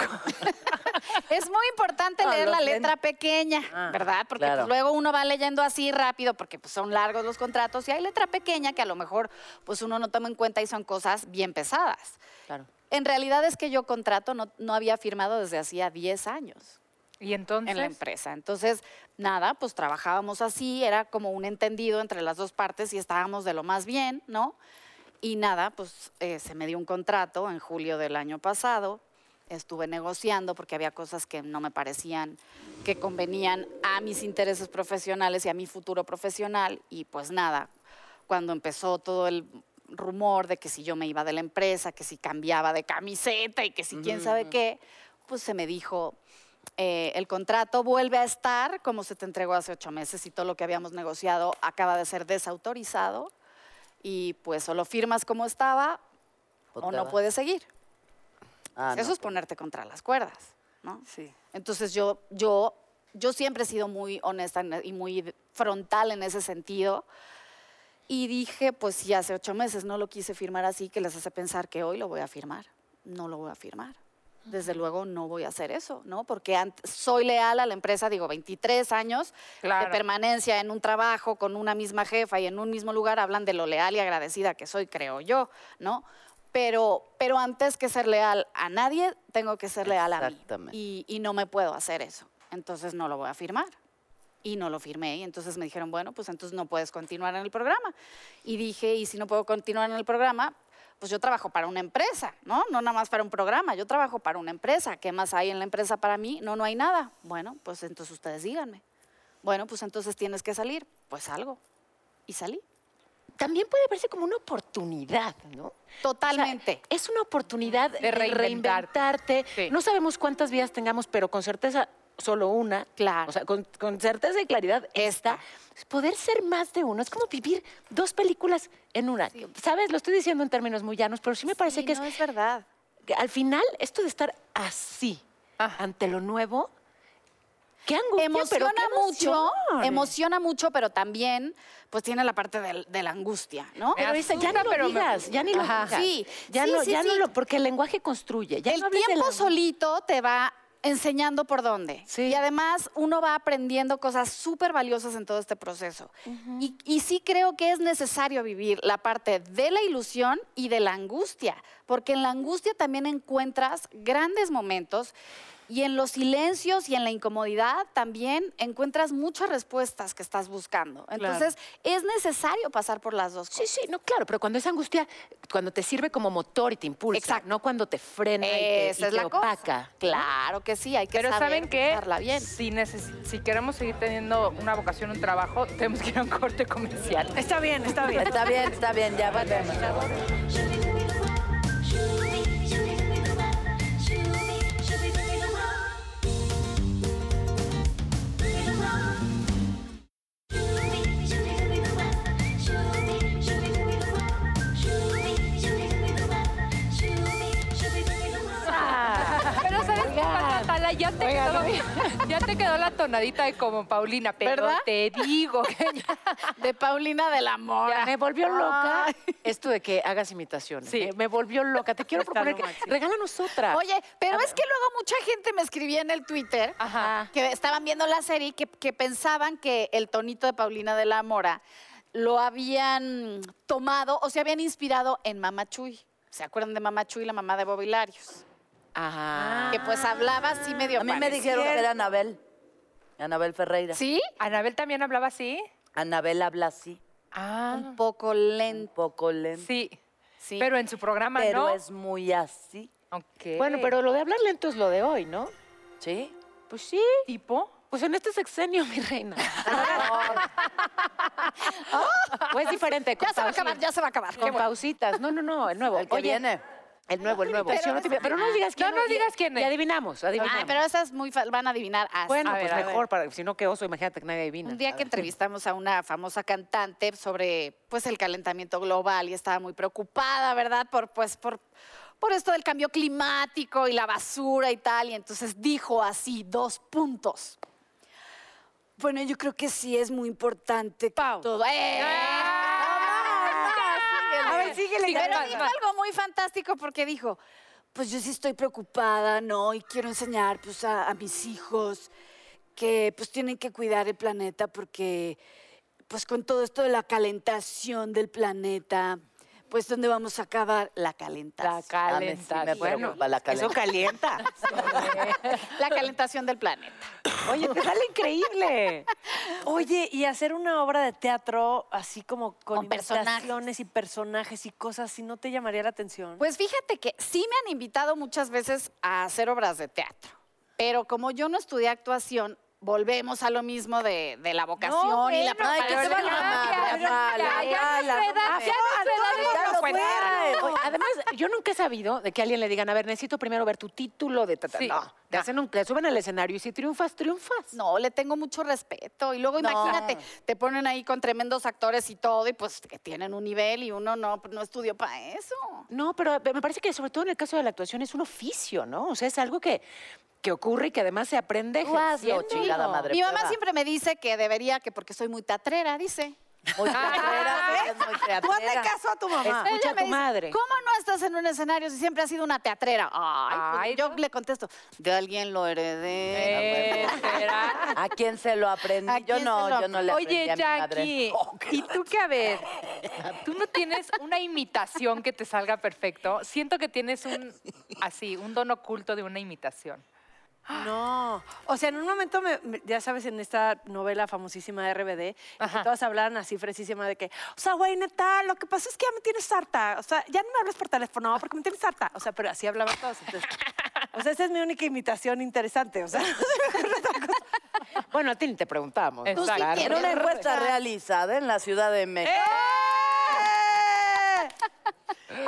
Es muy importante No, leer la letra pequeña, Ah, ¿verdad? Porque claro. pues, luego uno va leyendo así rápido porque pues, son largos los contratos y hay letra pequeña que a lo mejor pues uno no toma en cuenta y son cosas bien pesadas. Claro. En realidad es que yo contrato no, no había firmado desde hacía 10 años Y entonces. en la empresa. Entonces, nada, pues trabajábamos así, era como un entendido entre las dos partes y estábamos de lo más bien, ¿no? Y nada, pues eh, se me dio un contrato en julio del año pasado. Estuve negociando porque había cosas que no me parecían que convenían a mis intereses profesionales y a mi futuro profesional. Y pues nada, cuando empezó todo el rumor de que si yo me iba de la empresa, que si cambiaba de camiseta y que si quién sabe qué, pues se me dijo, eh, el contrato vuelve a estar como se te entregó hace ocho meses y todo lo que habíamos negociado acaba de ser desautorizado y pues solo firmas como estaba O o no puedes seguir. Ah, Eso no, es ponerte contra las cuerdas, ¿no? Sí. Entonces yo, yo, yo siempre he sido muy honesta y muy frontal en ese sentido. Y dije, pues si hace ocho meses no lo quise firmar así, que les hace pensar que hoy lo voy a firmar. No lo voy a firmar. Desde luego no voy a hacer eso, ¿no? Porque soy leal a la empresa, digo, 23 años Claro. de permanencia en un trabajo con una misma jefa y en un mismo lugar, hablan de lo leal y agradecida que soy, creo yo, ¿no? Pero, pero antes que ser leal a nadie, tengo que ser leal a mí. Y, y no me puedo hacer eso. Entonces no lo voy a firmar. Y no lo firmé. Y entonces me dijeron, bueno, pues entonces no puedes continuar en el programa. Y dije, y si no puedo continuar en el programa, pues yo trabajo para una empresa, ¿no? No nada más para un programa, yo trabajo para una empresa. ¿Qué más hay en la empresa para mí? No, no hay nada. Bueno, pues entonces ustedes díganme. Bueno, pues entonces tienes que salir. Pues salgo. Y salí. También puede verse como una oportunidad, ¿no? Totalmente. O sea, es una oportunidad de, reinventarte. reinventarte. Sí. No sabemos cuántas vidas tengamos, pero con certeza solo una. Claro. O sea, con, con certeza y claridad esta. Poder ser más de uno. Es como vivir dos películas en una. ¿Sabes? Lo estoy diciendo en términos muy llanos, pero sí me parece Sí, que es, no, es verdad. que al final esto de estar así Ajá. ante lo nuevo, qué angustia, pero emociona qué mucho, emociona mucho, pero también pues tiene la parte de, la angustia, ¿no? Pero Isa, ya no pero lo me digas, ya ni lo digas. Sí, ya sí, no, sí, ya no lo, porque el lenguaje construye. Ya el no hables de tiempo la- solito te va enseñando por dónde. Sí. Y además uno va aprendiendo cosas súper valiosas en todo este proceso. y, y sí creo que es necesario vivir la parte de la ilusión y de la angustia, porque en la angustia también encuentras grandes momentos y en los silencios y en la incomodidad también encuentras muchas respuestas que estás buscando. Entonces es necesario pasar por las dos Sí, cosas. sí, no, claro, pero cuando es angustia, cuando te sirve como motor y te impulsa, Exacto. no cuando te frena y te, Esa y es te la cosa. opaca. Claro que sí, hay que Pero saber ¿saben qué? usarla bien. Si, neces- si queremos seguir teniendo una vocación, un trabajo, tenemos que ir a un corte comercial. Está bien, está bien. Está bien, está bien, ya volvemos. Ya te, quedó, ya te quedó la tonadita de como Paulina, pero ¿Verdad? te digo que ya- De Paulina de la Mora. Me volvió loca esto de que hagas imitaciones. Sí. Me, me volvió loca. Te quiero Está proponer que regálanos otra. Oye, pero es que luego mucha gente me escribía en el Twitter Ajá. que estaban viendo la serie y que, que pensaban que el tonito de Paulina de la Mora lo habían tomado o se habían inspirado en Mama Chuy. ¿Se acuerdan de Mama Chuy, la mamá de Bobby Larios? Ajá. Que pues hablaba así medio A mí me dijeron que era Anabel. Anabel Ferreira. ¿Sí? Anabel también hablaba así. Anabel habla así, Ah, Un poco un lento. poco lento, sí. Sí. Pero en su programa pero no. es muy así. Ok. Bueno, pero lo de hablar lento es lo de hoy, ¿no? ¿Sí? Pues sí. ¿Tipo? Pues en este sexenio, mi reina. pues diferente. con ya se va a acabar, ya se va a acabar. Con bueno. pausitas. No, no, no, el nuevo. El que Oye, viene. El nuevo, el nuevo. Pero Sí, no te- pero no digas quién. No nos y- digas quién Y es. adivinamos, adivinamos. Ay, pero esas muy fa- van a adivinar así. Bueno, A pues mejor, para, si no, qué oso, imagínate que nadie adivina. Un día que entrevistamos a una famosa cantante sobre pues el calentamiento global y estaba muy preocupada, ¿verdad? Por pues por por esto del cambio climático y la basura y tal, y entonces dijo así dos puntos. Bueno, yo creo que sí es muy importante que Pau. todo. ¡Eh! Pero dijo algo muy fantástico porque dijo, pues yo sí estoy preocupada, ¿no? Y quiero enseñar pues, a, a mis hijos que pues tienen que cuidar el planeta porque pues con todo esto de la calentación del planeta, pues ¿dónde vamos a acabar? La calentación. La A sí me la Eso calienta. La calentación del planeta. Oye, te sale increíble. Oye, y hacer una obra de teatro así como con, Con personajes. y personajes y cosas, si no te llamaría la atención. Pues fíjate que sí me han invitado muchas veces a hacer obras de teatro, pero como yo no estudié actuación, volvemos a lo mismo de, de la vocación y la bueno, Ay, que te preparación. valga cuenta. además, yo nunca he sabido de que alguien le digan, a ver, necesito primero ver tu título de tata. Sí. No, te hacen un, te suben al escenario y si triunfas, triunfas. No, le tengo mucho respeto. Y luego No. imagínate, te ponen ahí con tremendos actores y todo, y pues que tienen un nivel y uno no, no estudió para eso. No, pero me parece que sobre todo en el caso de la actuación es un oficio, ¿no? O sea, es algo que, que ocurre y que además se aprende hazlo, ejerciéndolo. chingada madre. Mi mamá prueba. siempre me dice que debería, que porque soy muy tatrera, dice. Muy teatrera, es muy teatrera. caso a tu mamá. Escucha Ella a me tu dice, madre. ¿Cómo no estás en un escenario si siempre has sido una teatrera? Ay, pues, Ay, yo le contesto, de alguien lo heredé. Eh, ¿será? ¿A quién se lo aprendí? ¿A Yo quién se no, lo yo no le aprendí Oye, a mi madre. Jackie, ¿y tú qué a ver? ¿Tú no tienes una imitación que te salga perfecto? Siento que tienes un, así, un don oculto de una imitación. No. O sea, en un momento, me- me- ya sabes, en esta novela famosísima de RBD, que Ajá. todas hablaban así fresísima de que, o sea, güey, neta, lo que pasa es que ya me tienes harta. O sea, ya no me hablas por teléfono porque me tienes harta. O sea, pero así hablaban todos. Entonces, o sea, esa es mi única imitación interesante. O sea, Bueno, a ti ni te preguntamos. ¿no? Exacto. Claro. En una encuesta realizada en la Ciudad de México.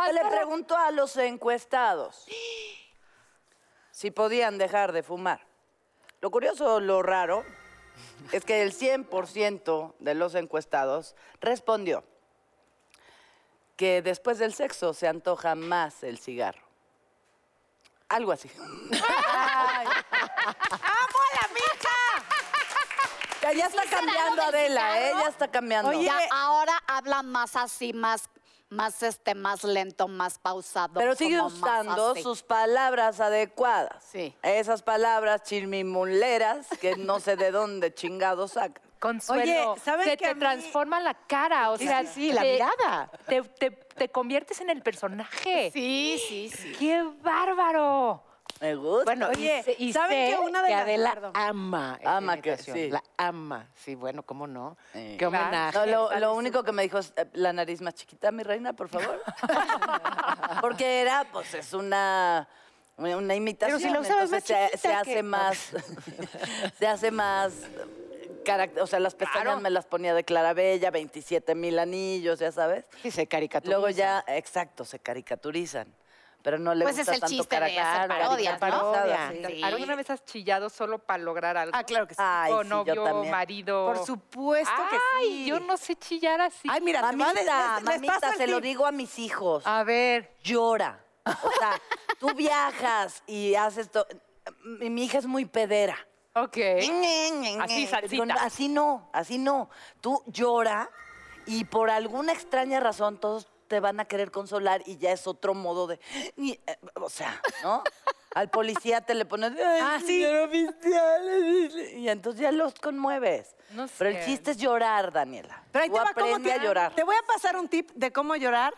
Se le preguntó a los encuestados si podían dejar de fumar. Lo curioso, lo raro, es que el 100% de los encuestados respondió que después del sexo se antoja más el cigarro. Algo así. Ya, ya está será cambiando lo del Adela, ¿eh? Ya está cambiando. Oye, Ya ahora habla más así, más, más este, más lento, más pausado. Pero sigue usando sus palabras adecuadas. Sí. Esas palabras chirmimuleras que no sé de dónde chingados sacan. Consuelo, Oye, ¿saben se que te mí- transforma la cara, o Sí, sea, sí, sí, la te- mirada. Te, te- te conviertes en el personaje. Sí, sí, sí. ¡Qué bárbaro! Me gusta. Bueno, Oye, y y ¿saben que una de que las- Adela perdón. ama Ama que sí. La ama. Sí, bueno, ¿cómo no? Qué homenaje. No, lo, lo único que me dijo es eh, la nariz más chiquita, mi reina, por favor. Porque era, pues, es una, una imitación. si la usabas entonces más se, se hace que- más, se hace más, o sea, las pestañas me las ponía de Clarabella, 27 mil anillos, ya sabes. Sí, se caricaturiza. Luego ya, exacto, se caricaturizan. Pero no le Pues es el tanto chiste de hacer parodias, ¿no? Parodia. sí. Sí. ¿Alguna vez has chillado solo para lograr algo? ah, claro que sí. Ay, o sí, novio, yo también. marido. Por supuesto que Ay, sí. yo no sé chillar así. Ay, mira, les- Mamita, les- les mamita, se lo digo a mis hijos. A ver. llora. O sea, tú viajas y haces esto. Mi, mi hija es muy pedera. Ok. Así, salsita. Así no, así no. Tú llora y por alguna extraña razón todos te van a querer consolar y ya es otro modo de... eh, O sea, ¿no? Al policía te le pones... Ah, sí. Y entonces ya los conmueves. No Pero el sé. chiste es llorar, Daniela. Pero ahí Tú te va cómo te- a llorar. Te voy a pasar un tip de cómo llorar,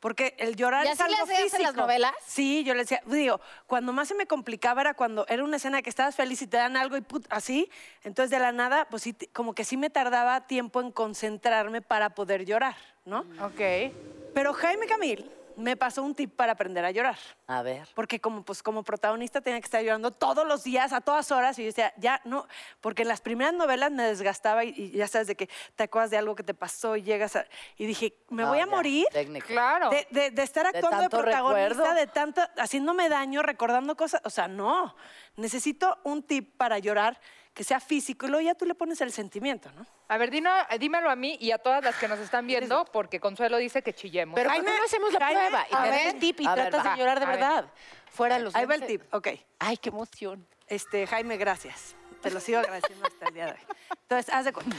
porque el llorar ¿Y es así le algo hacías físico. en las novelas? Sí, yo le decía, digo, cuando más se me complicaba era cuando era una escena que estabas feliz y te dan algo y put, así, entonces de la nada, pues sí, te- como que sí me tardaba tiempo en concentrarme para poder llorar, ¿no? Ok. Pero Jaime Camil me pasó un tip para aprender a llorar. A ver. Porque como, pues, como protagonista tenía que estar llorando todos los días, a todas horas, y yo decía, ya no, porque en las primeras novelas me desgastaba y, y ya sabes de que te acuerdas de algo que te pasó y llegas a... Y dije, me No, voy a ya, morir técnica. Claro. de, de- de estar actuando de, tanto protagonista, recuerdo. de tanto, haciéndome daño, recordando cosas. O sea, no, necesito un tip para llorar que sea físico y luego ya tú le pones el sentimiento, ¿no? A ver, dino- dímelo a mí y a todas las que nos están viendo, porque Consuelo dice que chillemos. Pero ¿por Jaime, no hacemos la Jaime, prueba? Y te ver. el tip y ver, tratas de llorar de A ver. verdad. Fuera los Ahí va el tip, ok. Ay, qué emoción. Este, Jaime, gracias. te lo sigo agradeciendo hasta el día de hoy. Entonces, haz de cuenta.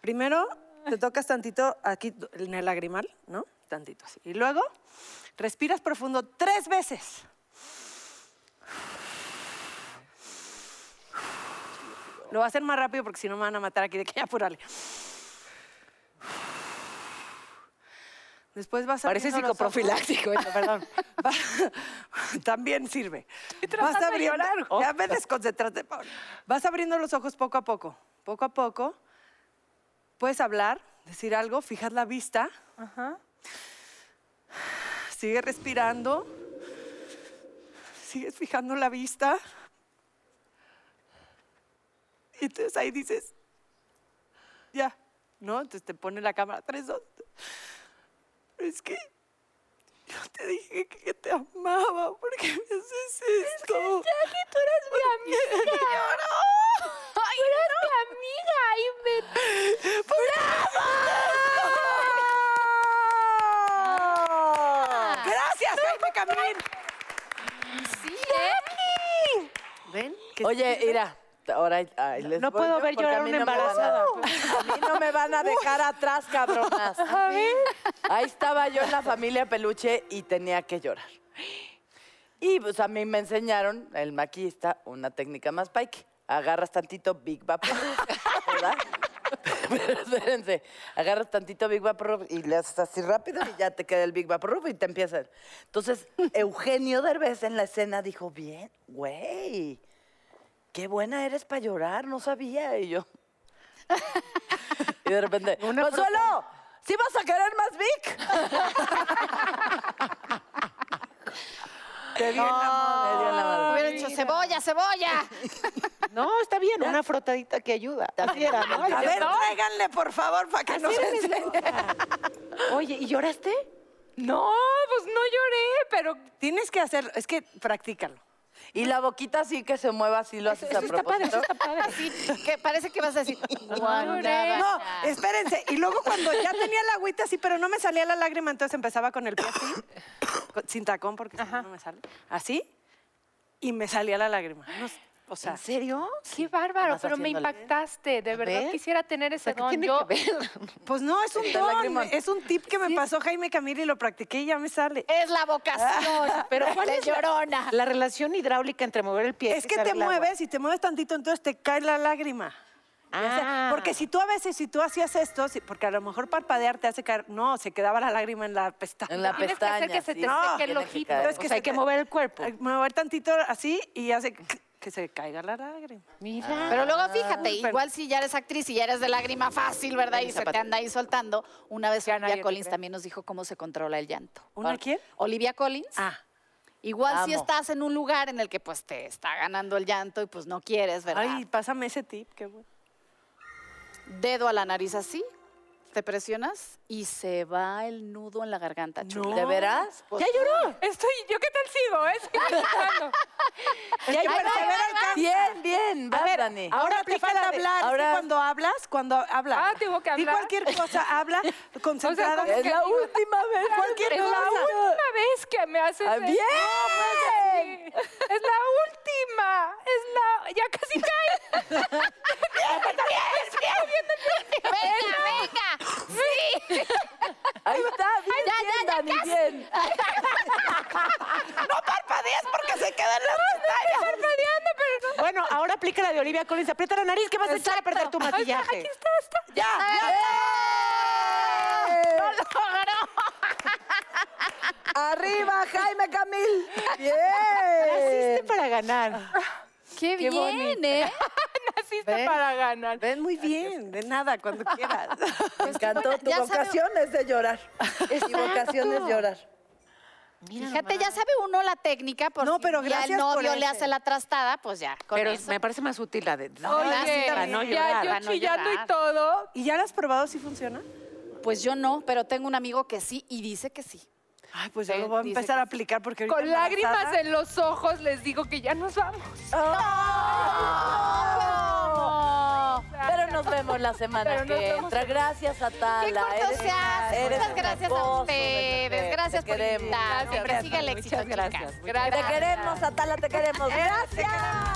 Primero, te tocas tantito aquí en el lagrimal, ¿no? Tantito así. Y luego, respiras profundo tres veces. Lo voy a hacer más rápido porque si no me van a matar aquí de que ya apurarle. Después vas a Parece psicoprofiláctico, esto, perdón. También sirve. Vas abriendo, ya me desconcentraste, Paula. Vas abriendo los ojos poco a poco, poco a poco. Puedes hablar, decir algo, fijas la vista. Sigue respirando. Sigues fijando la vista. Y entonces ahí dices, ya, ¿no? Entonces te pone la cámara, tres, dos. Es que yo te dije que te amaba, ¿por qué me haces esto? Jackie, tú eres mi amiga. Ay, tú eres mi amiga. Y me... ¡Gracias, Jaime Camín! Sí, ¿eh? ¿Ven? Que Oye, mira, ahora ay, les No voy puedo yo ver porque a llorar mí una no me van a- embarazada. A mí no me van a dejar atrás, cabronas. Ahí estaba yo en la familia peluche y tenía que llorar. Y pues a mí me enseñaron, el maquillista, una técnica más pike. Agarras tantito Big Vapor, ¿verdad? Pero espérense, agarras tantito Big Vapor y le haces así rápido y ya te queda el Big Vapor y te empiezan. Entonces, Eugenio Derbez en la escena dijo, bien, güey, qué buena eres para llorar, no sabía. Y yo... y de repente, ¡Consuelo! ¿Sí vas a querer más Vic? Te dio dio en la madre. Hubiera dicho cebolla, cebolla. No, está bien, una frotadita que ayuda. Así era, ¿no? A ver, tráiganle, por favor, para que nos enseñe. Oye, ¿y lloraste? No, pues no lloré, pero Tienes que hacerlo, es que practícalo. Y la boquita así que se mueva, así lo haces a Eso está padre, propósito. eso está padre. Así, que parece que vas a decir. No, espérense. Y luego cuando ya tenía la agüita así, pero no me salía la lágrima, entonces empezaba con el pie así, con- sin tacón, porque si no, no me sale. Así, y me salía la lágrima. No o sea, ¿En serio? qué bárbaro, pero me impactaste. De verdad ver. quisiera tener ese ¿Qué don. tiene Yo, que ver? pues no, es un don, es un tip que me pasó Jaime Camil y lo practiqué y ya me sale. Es la vocación. Pero ¿cuál es llorona. La relación hidráulica entre mover el pie. Es que te mueves y te mueves tantito, entonces te cae la lágrima. Ah. Porque si tú a veces, si tú hacías esto, porque a lo mejor parpadear te hace caer, no, se quedaba la lágrima en la pestaña. En la Tienes que hacer pestaña. que se te sí. seque No, el que ojito. O sea, hay que mover el cuerpo. Mover tantito así y hace que se caiga la lágrima. Mira. Pero luego fíjate, pero- igual si ya eres actriz y ya eres de lágrima fácil, ¿verdad? Y se te anda ahí soltando. Una vez Ya nadie Olivia te Collins cree. también nos dijo cómo se controla el llanto. ¿Una quién? Olivia Collins. Ah, Igual si Amo. estás en un lugar en el que pues te está ganando el llanto y pues no quieres, ¿verdad? ay, pásame ese tip, qué bueno. Dedo a la nariz así, te presionas y se va el nudo en la garganta. chula. ¿De veras? ¿Ya lloró? Estoy, ¿yo qué tal sigo? eh? Estoy pensando. Ya hay persevera alcanza. Bien, bien, A vas, ver, Dani. ahora te falta de- hablar. es que ahora- cuando hablas, cuando hablas. Ah, tengo que hablar. cualquier cosa, habla concentrada. ¿cómo Es que la digo? última vez. Cualquier Es la última vez que me haces Ah, bien. Sí, Es la última. Es la... Ya casi cae. ¡Venga, venga! ¡Sí! Ahí está, bien, ya, bien, ya, Dani, casi. bien. No parpadees porque se quedan las pestañas. Bueno, ahora aplica la de Olivia Collins. Aprieta la nariz que vas a echar a perder tu maquillaje. Aquí está, está. Ya, ¡Lo logró! Arriba, Jaime Camil. Bien. Naciste para ganar. ¡Qué, bien, eh! Naciste ¿Ven? para ganar. Ven muy bien, de nada, cuando quieras. Me encantó. bueno, tu ya sabe- vocación es de llorar. Mi vocación es llorar. Fíjate, ya sabe uno la técnica, por No, si pero el por novio le hace la trastada, pues ya, con Pero eso. me parece más útil la de... Oye, para no ya llorar. yo para no chillando y llorar. todo. ¿Y ya lo has probado si funciona? Pues yo no, pero tengo un amigo que sí y dice que sí. Ay, pues yo Sí, lo voy a empezar a aplicar porque ahorita Con lágrimas en los ojos les digo que ya nos vamos. Pero nos vemos la semana que entra. Gracias, Atala. ¡Qué corto Eres- se hace! eres Muchas gracias a ustedes. Gracias Te por invitarme. Sigue el éxito, gracias. Te queremos, Atala, te queremos. Gracias.